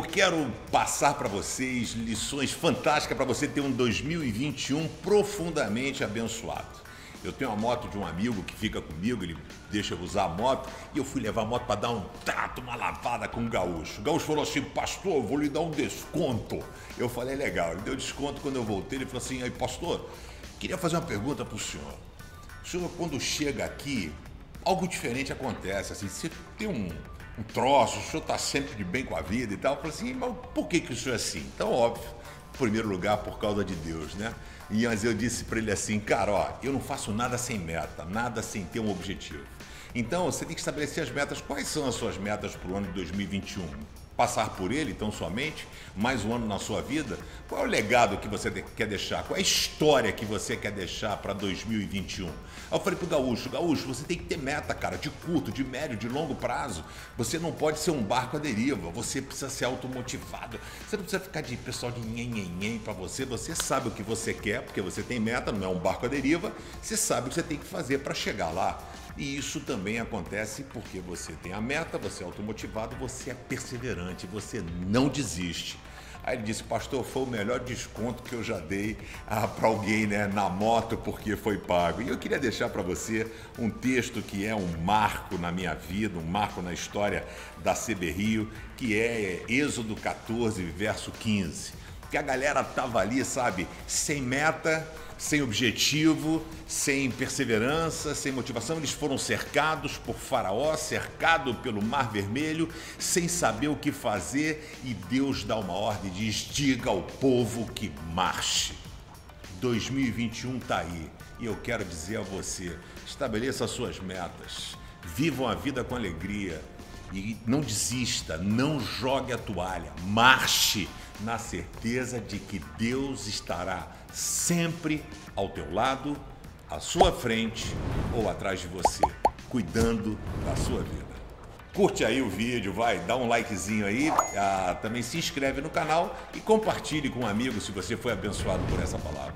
quero passar para vocês lições fantásticas para você ter um 2021 profundamente abençoado. Eu tenho uma moto de um amigo que fica comigo, ele deixa eu usar a moto, e eu fui levar a moto para dar um trato, uma lavada com o gaúcho. O gaúcho falou assim: Pastor, eu vou lhe dar um desconto. Eu falei: Legal. Ele deu desconto quando eu voltei. Ele falou assim: Aí, pastor, queria fazer uma pergunta para o senhor. O senhor, quando chega aqui, algo diferente acontece. Assim, você tem um, um troço, o senhor está sempre de bem com a vida e tal. Eu assim: Mas por que, que o senhor é assim? Então, óbvio, em primeiro lugar, por causa de Deus, né? E mas eu disse para ele assim, cara, ó, eu não faço nada sem meta, nada sem ter um objetivo. Então você tem que estabelecer as metas. Quais são as suas metas para o ano de 2021? Passar por ele, então somente, mais um ano na sua vida? Qual é o legado que você quer deixar? Qual é a história que você quer deixar para 2021? Aí eu falei pro Gaúcho, Gaúcho, você tem que ter meta, cara, de curto, de médio, de longo prazo. Você não pode ser um barco à deriva, você precisa ser automotivado. Você não precisa ficar de pessoal de nhen para você. Você sabe o que você quer, porque você tem meta, não é um barco à deriva. Você sabe o que você tem que fazer para chegar lá. E isso também acontece porque você tem a meta, você é automotivado, você é perseverante, você não desiste. Aí ele disse, pastor, foi o melhor desconto que eu já dei ah, para alguém né, na moto porque foi pago. E eu queria deixar para você um texto que é um marco na minha vida, um marco na história da CB Rio, que é Êxodo 14, verso 15. Que a galera tava ali, sabe, sem meta, sem objetivo, sem perseverança, sem motivação. Eles foram cercados por Faraó, cercado pelo Mar Vermelho, sem saber o que fazer, e Deus dá uma ordem diz: diga ao povo que marche. 2021 está aí e eu quero dizer a você: estabeleça suas metas, vivam a vida com alegria e não desista, não jogue a toalha, marche na certeza de que Deus estará sempre ao teu lado, à sua frente ou atrás de você, cuidando da sua vida. Curte aí o vídeo, vai, dá um likezinho aí, ah, também se inscreve no canal e compartilhe com um amigo se você foi abençoado por essa palavra.